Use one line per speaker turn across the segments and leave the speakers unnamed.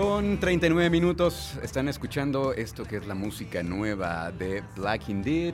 Con 39 minutos están escuchando esto que es la música nueva de Black Indeed.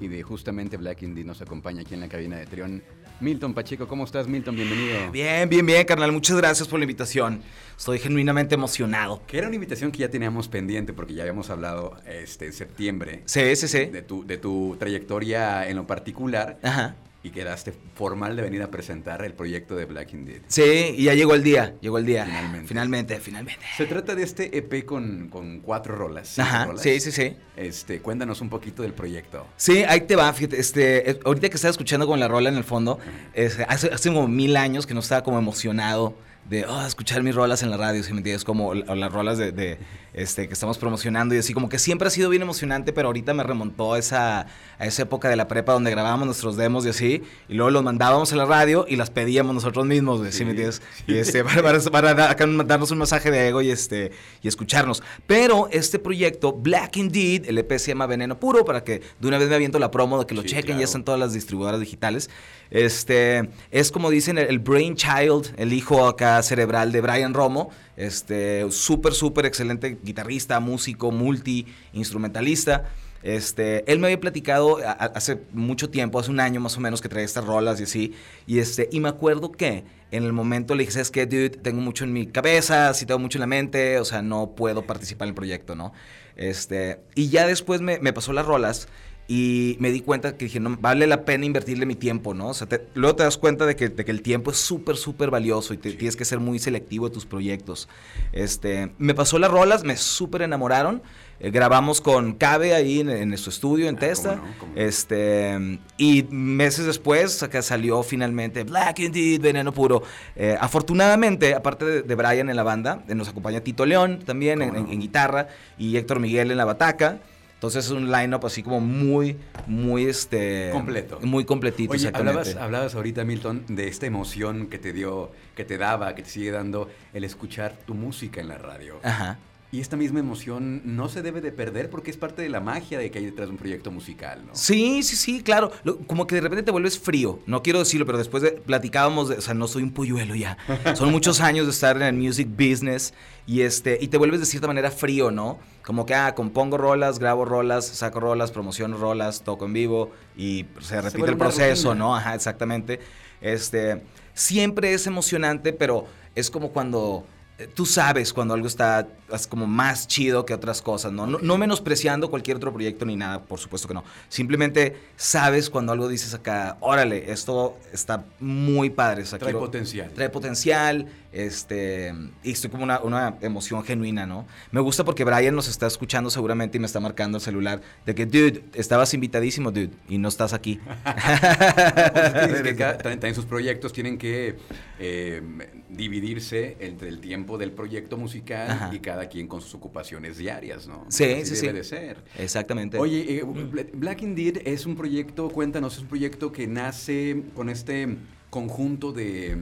Y de justamente Black Indeed nos acompaña aquí en la cabina de Trión. Milton Pacheco, ¿cómo estás Milton? Bienvenido.
Bien, bien, bien, carnal. Muchas gracias por la invitación. Estoy genuinamente emocionado.
Que era una invitación que ya teníamos pendiente porque ya habíamos hablado este, en septiembre.
Sí, sí, sí.
De tu, de tu trayectoria en lo particular.
Ajá.
Y quedaste formal de venir a presentar el proyecto de Black Indeed.
Sí, y ya llegó el día, llegó el día.
Finalmente.
Finalmente, finalmente.
Se trata de este EP con, con cuatro rolas.
Ajá,
rolas.
sí, sí, sí.
Este, cuéntanos un poquito del proyecto.
Sí, ahí te va, fíjate, este, eh, ahorita que estaba escuchando con la rola en el fondo, es- hace, hace como mil años que no estaba como emocionado de oh, escuchar mis rolas en la radio, si me entiendes, como o las rolas de, de, este, que estamos promocionando y así, como que siempre ha sido bien emocionante, pero ahorita me remontó a esa, a esa época de la prepa donde grabábamos nuestros demos y así, y luego los mandábamos a la radio y las pedíamos nosotros mismos, ¿sí,
Sí,
me entiendes?
sí.
Y este, para, para, para darnos un masaje de ego y, este, y escucharnos. Pero este proyecto, Black Indeed, el EP se llama Veneno Puro, para que de una vez me aviento la promo de que lo chequen,
claro.
ya están todas las distribuidoras digitales. Este, es como dicen, el, el brainchild, el hijo acá cerebral de Brian Romo, este, súper, súper excelente guitarrista, músico, multi, instrumentalista. Este, él me había platicado hace mucho tiempo, hace un año más o menos, que traía estas rolas y así. Y, este, y me acuerdo que en el momento le dije, ¿sabes qué, dude? Tengo mucho en mi cabeza, sí tengo mucho en la mente, o sea, no puedo participar en el proyecto, ¿no? Este, y ya después me, me pasó las rolas y me di cuenta que dije, no, vale la pena invertirle mi tiempo, ¿no? O sea, te- luego te das cuenta de que, de que el tiempo es súper, súper valioso y te, tienes que ser muy selectivo de tus proyectos. Este, me pasó las rolas, me súper enamoraron. Eh, grabamos con Cabe ahí en, en su estudio en
Ah,
Testa.
cómo no, cómo no.
Este, y meses después acá salió finalmente Black Indeed, Veneno Puro. Eh, afortunadamente, aparte de, de Brian en la banda, eh, nos acompaña Tito León también en,
no.
en- en guitarra y Héctor Miguel en la bataca. Entonces es un line-up así como muy, muy este...
Completo.
Muy completito,
Oye, hablabas, hablabas ahorita, Milton, de esta emoción que te dio, que te daba, que te sigue dando el escuchar tu música en la radio.
Ajá.
Y esta misma emoción no se debe de perder porque es parte de la magia de que hay detrás de un proyecto musical, ¿no?
Sí, sí, sí, claro. Lo- como que de repente te vuelves frío. No quiero decirlo, pero después de, platicábamos, de, o sea, no soy un polluelo ya. Son muchos años de estar en el music business y este y te vuelves de cierta manera frío, ¿no? Como que ah, compongo rolas, grabo rolas, saco rolas, promociono rolas, toco en vivo y se repite el proceso. ¿no? Ajá, exactamente. Este, siempre es emocionante, pero es como cuando tú sabes cuando algo está es como más chido que otras cosas, ¿no? No, no menospreciando cualquier otro proyecto ni nada, por supuesto que no. Simplemente sabes cuando algo dices acá, órale, esto está muy padre. o sea,
Trae
quiero-
potencial.
Trae potencial, este, y estoy como una, una emoción genuina, ¿no? Me gusta porque Brian nos está escuchando seguramente y me está marcando el celular de que, dude, estabas invitadísimo, dude, y no estás aquí.
Pues es que cada- también sus proyectos tienen que eh, dividirse entre el tiempo del proyecto musical
Ajá.
y cada quien con sus ocupaciones diarias, ¿no?
Sí,
Así
sí,
debe
sí.
de ser.
Exactamente.
Oye, eh, Bla- Black Indeed es un proyecto, cuéntanos, es un proyecto que nace con este conjunto de,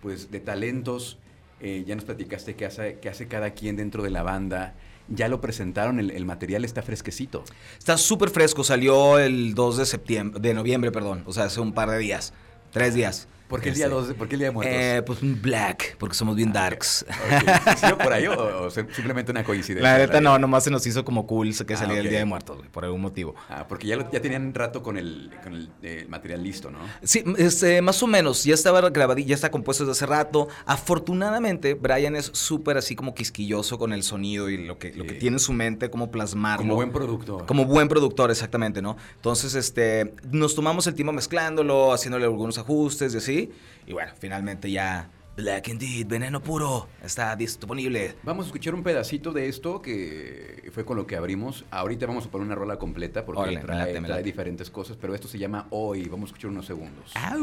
pues, de talentos. Eh, ya nos platicaste qué hace, qué hace cada quien dentro de la banda. Ya lo presentaron, el, el material está fresquecito.
Está súper fresco, salió el 2 de septiembre, de noviembre, perdón, o sea, hace un par de días, tres días.
¿Por qué el día
Este,
2? ¿Por qué el día de muertos?
Eh, pues un black, porque somos bien darks.
Ok. ¿Sí, por ahí o, simplemente una coincidencia?
La neta no, nomás se nos hizo como cool que
Ah,
salía el. Día de Muertos, güey, por algún motivo.
Ah, porque ya, lo- ya tenían rato con el, con el eh, material listo, ¿no?
Sí, este, más o menos, ya estaba grabado, ya está compuesto desde hace rato. Afortunadamente, Brian es súper así como quisquilloso con el sonido y lo que, lo que tiene en su mente, cómo plasmarlo.
Como buen productor.
Como buen productor, exactamente, ¿no? Entonces, este, nos tomamos el tiempo mezclándolo, haciéndole algunos ajustes y así. Y bueno, finalmente ya Black Indeed, Veneno Puro, está disponible.
Vamos a escuchar un pedacito de esto que fue con lo que abrimos. Ahorita vamos a poner una rola completa porque trae, trae diferentes cosas, pero esto se llama Hoy. Vamos a escuchar unos segundos.
¡Au!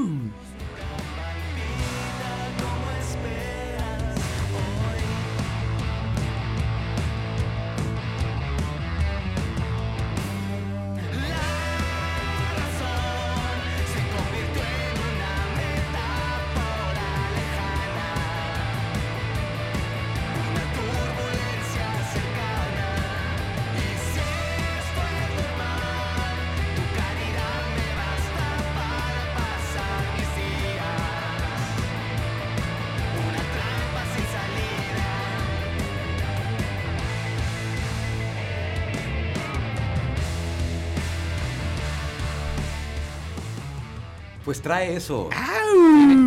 Pues trae eso.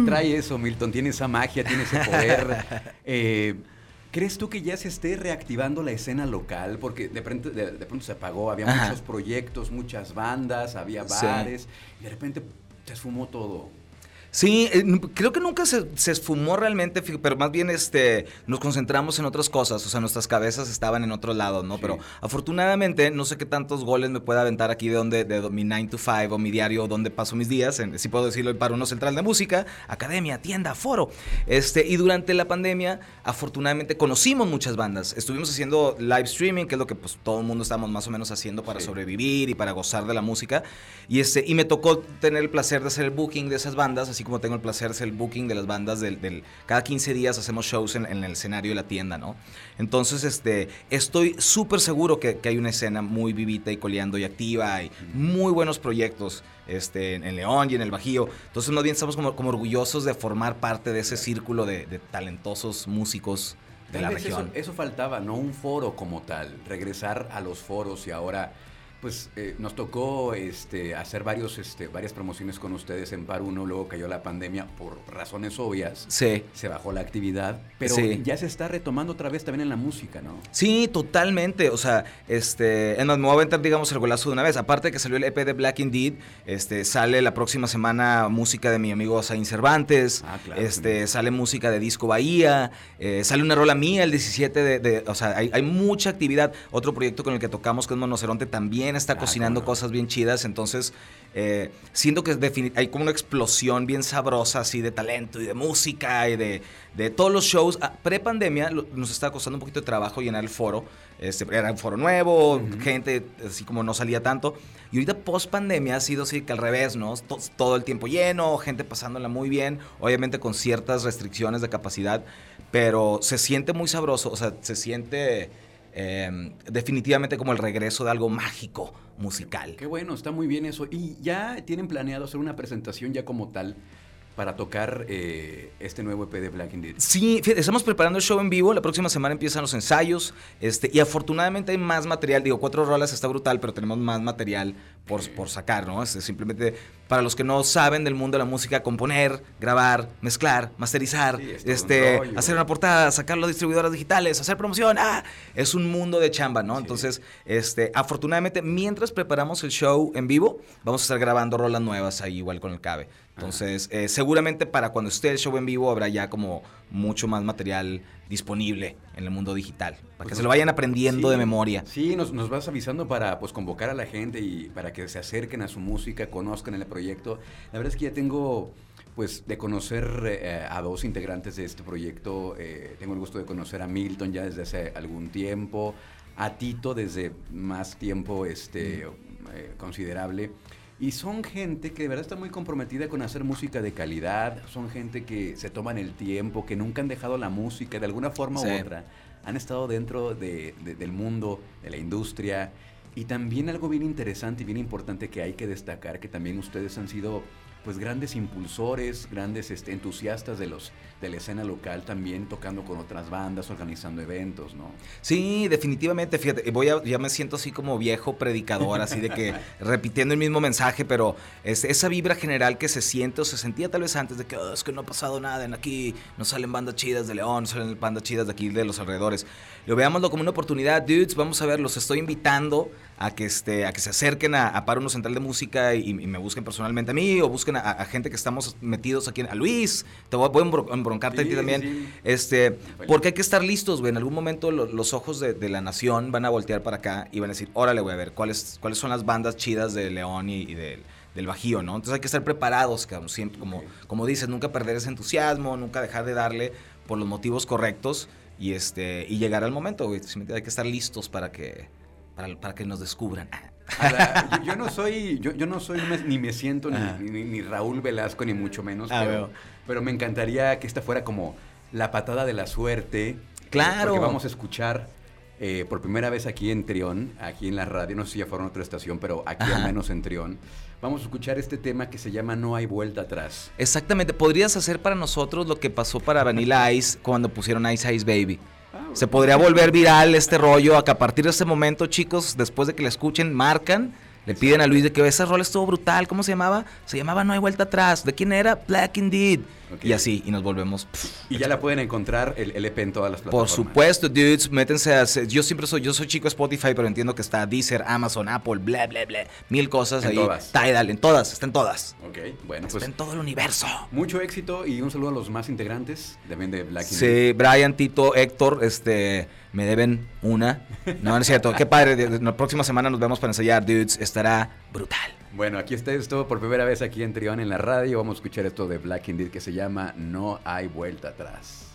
Trae eso, Milton. Tiene esa magia, tiene ese poder. Eh, ¿Crees tú que ya se esté reactivando la escena local? Porque de pronto, de, pronto se apagó, había muchos proyectos, muchas bandas, había bares, y de repente se esfumó todo.
Sí, eh, creo que nunca se, esfumó realmente, pero más bien este, nos concentramos en otras cosas, o sea, nuestras cabezas estaban en otro lado, ¿no? Pero afortunadamente, no sé qué tantos goles me pueda aventar aquí de donde, de mi 9 to 5 o mi diario, donde paso mis días, si puedo decirlo, para uno central de música, academia, tienda, foro. Este, y durante la pandemia, afortunadamente, conocimos muchas bandas. Estuvimos haciendo live streaming, que es lo que pues todo el mundo estamos más o menos haciendo para sobrevivir y para gozar de la música. Y, este, y me tocó tener el placer de hacer el booking de esas bandas, así como tengo el placer de hacer el booking de las bandas del, cada 15 días hacemos shows en, el escenario de la tienda, ¿no? Entonces, este, estoy súper seguro que, hay una escena muy vivita y coleando y activa y muy buenos proyectos este, en, León y en el Bajío. Entonces, más bien estamos como, como orgullosos de formar parte de ese círculo de, talentosos músicos de la región.
Eso, eso faltaba, no un foro como tal, regresar a los foros y ahora pues eh, nos tocó este, hacer varios, este, varias promociones con ustedes en Par 1, luego cayó la pandemia por razones obvias.
Sí.
Se bajó la actividad, pero ya se está retomando otra vez también en la música, ¿no?
Sí, totalmente. O sea, este, en me voy a aventar, digamos, el golazo de una vez. Aparte de que salió el EP de Black Indeed, este, sale la próxima semana música de mi amigo Zain Cervantes, ah, claro, este, sale música de Disco Bahía, eh, sale una rola mía el 17 de, de o sea, hay, hay mucha actividad. Otro proyecto con el que tocamos, que es Monoceronte, también está cocinando cosas bien chidas, entonces eh, siento que hay como una explosión bien sabrosa así de talento y de música y de, de todos los shows. Ah, pre-pandemia nos estaba costando un poquito de trabajo llenar el foro, este, era un foro nuevo, gente así como no salía tanto. Y ahorita post-pandemia ha sido así que al revés, ¿no? todo el tiempo lleno, gente pasándola muy bien, obviamente con ciertas restricciones de capacidad, pero se siente muy sabroso, o sea, se siente Em, definitivamente como el regreso de algo mágico musical.
Qué bueno, está muy bien eso. ¿Y ya tienen planeado hacer una presentación ya como tal? Para tocar eh, este nuevo EP de Black Indeed.
Sí, estamos preparando el show en vivo. La próxima semana empiezan los ensayos. Este, y afortunadamente hay más material. Digo, cuatro rolas está brutal, pero tenemos más material por, por sacar, ¿no? Es simplemente para los que no saben del mundo de la música, componer, grabar, mezclar, masterizar, este, hacer una portada, sacarlo a distribuidoras digitales, hacer promoción. ¡Ah! Es un mundo de chamba, ¿no? Entonces, este, afortunadamente, mientras preparamos el show en vivo, vamos a estar grabando rolas nuevas ahí, igual con el Cabe. Entonces, eh, seguramente para cuando esté el show en vivo habrá ya como mucho más material disponible en el mundo digital, para que pues se lo vayan aprendiendo de memoria.
Sí, nos, nos, vas avisando para pues convocar a la gente y para que se acerquen a su música, conozcan el proyecto. La verdad es que ya tengo pues de conocer eh, a dos integrantes de este proyecto. Eh, tengo el gusto de conocer a Milton ya desde hace algún tiempo, a Tito desde más tiempo este, mm. considerable. Y son gente que de verdad está muy comprometida con hacer música de calidad, son gente que se toman el tiempo, que nunca han dejado la música de alguna forma u otra, han estado dentro del mundo, de la industria. Y también algo bien interesante y bien importante que hay que destacar, que también ustedes han sido pues grandes impulsores, grandes este, entusiastas de los de la escena local también tocando con otras bandas, organizando eventos, ¿no?
Sí, definitivamente, fíjate, voy a, ya me siento así como viejo predicador, así de que repitiendo el mismo mensaje, pero es, esa vibra general que se siente o se sentía tal vez antes de que oh, es que no ha pasado nada en aquí, no salen bandas chidas de León, no salen bandas chidas de aquí de los alrededores. Lo veámoslo como una oportunidad, dudes, vamos a ver, los estoy invitando a que, este, a que se acerquen a, a Paro Central de Música y, me busquen personalmente a mí o busquen a, gente que estamos metidos aquí, a Luis, te voy, a embroncarte a ti también, este, porque hay que estar listos, güey, en algún momento los ojos de, la nación van a voltear para acá y van a decir, órale, voy a ver, ¿cuáles, cuáles son las bandas chidas de León y, del Bajío, ¿no? Entonces hay que estar preparados, siempre, como, como dices, nunca perder ese entusiasmo, nunca dejar de darle por los motivos correctos y, este, y llegar al momento, güey. Hay que estar listos para que para, que nos descubran.
yo, no soy, yo, yo no soy, ni me siento ni, ni, Raúl Velasco, ni mucho menos, ah, pero, pero, me encantaría que esta fuera como la patada de la suerte.
Claro.
Porque vamos a escuchar eh, por primera vez aquí en Trión, aquí en la radio, no sé si ya fueron a otra estación, pero aquí al menos en Trión, vamos a escuchar este tema que se llama No hay vuelta atrás.
Exactamente, podrías hacer para nosotros lo que pasó para Vanilla Ice cuando pusieron Ice Ice Baby. Se podría volver viral este rollo a que a partir de ese momento, chicos, después de que la escuchen, marcan
Le piden a Luis de que ese rol estuvo brutal. ¿Cómo se llamaba? Se llamaba No hay vuelta atrás. ¿De quién era? Black Indeed. Y así, y nos volvemos. pff,
Y ya la pueden encontrar el, el EP en todas las
Por
plataformas.
supuesto, dudes, métense a... Yo siempre soy, yo soy chico Spotify, pero entiendo que está Deezer, Amazon, Apple, bla, bla, bla. Mil cosas
En
ahí.
todas.
Tidal, en todas, está en todas.
Ok, bueno,
Está
pues
en todo el universo.
mucho éxito y un saludo a los más integrantes también de Black Indie.
Sí, Brian, Tito, Héctor, este, me deben una. No, no es cierto. Qué padre. La próxima semana nos vemos para ensayar, dudes. Estará brutal.
Bueno, aquí está esto por primera vez aquí en Trión en la radio. Vamos a escuchar esto de Black Indeed que se llama No hay vuelta atrás.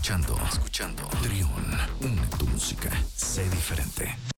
Escuchando, escuchando Trión, une tu música, sé diferente.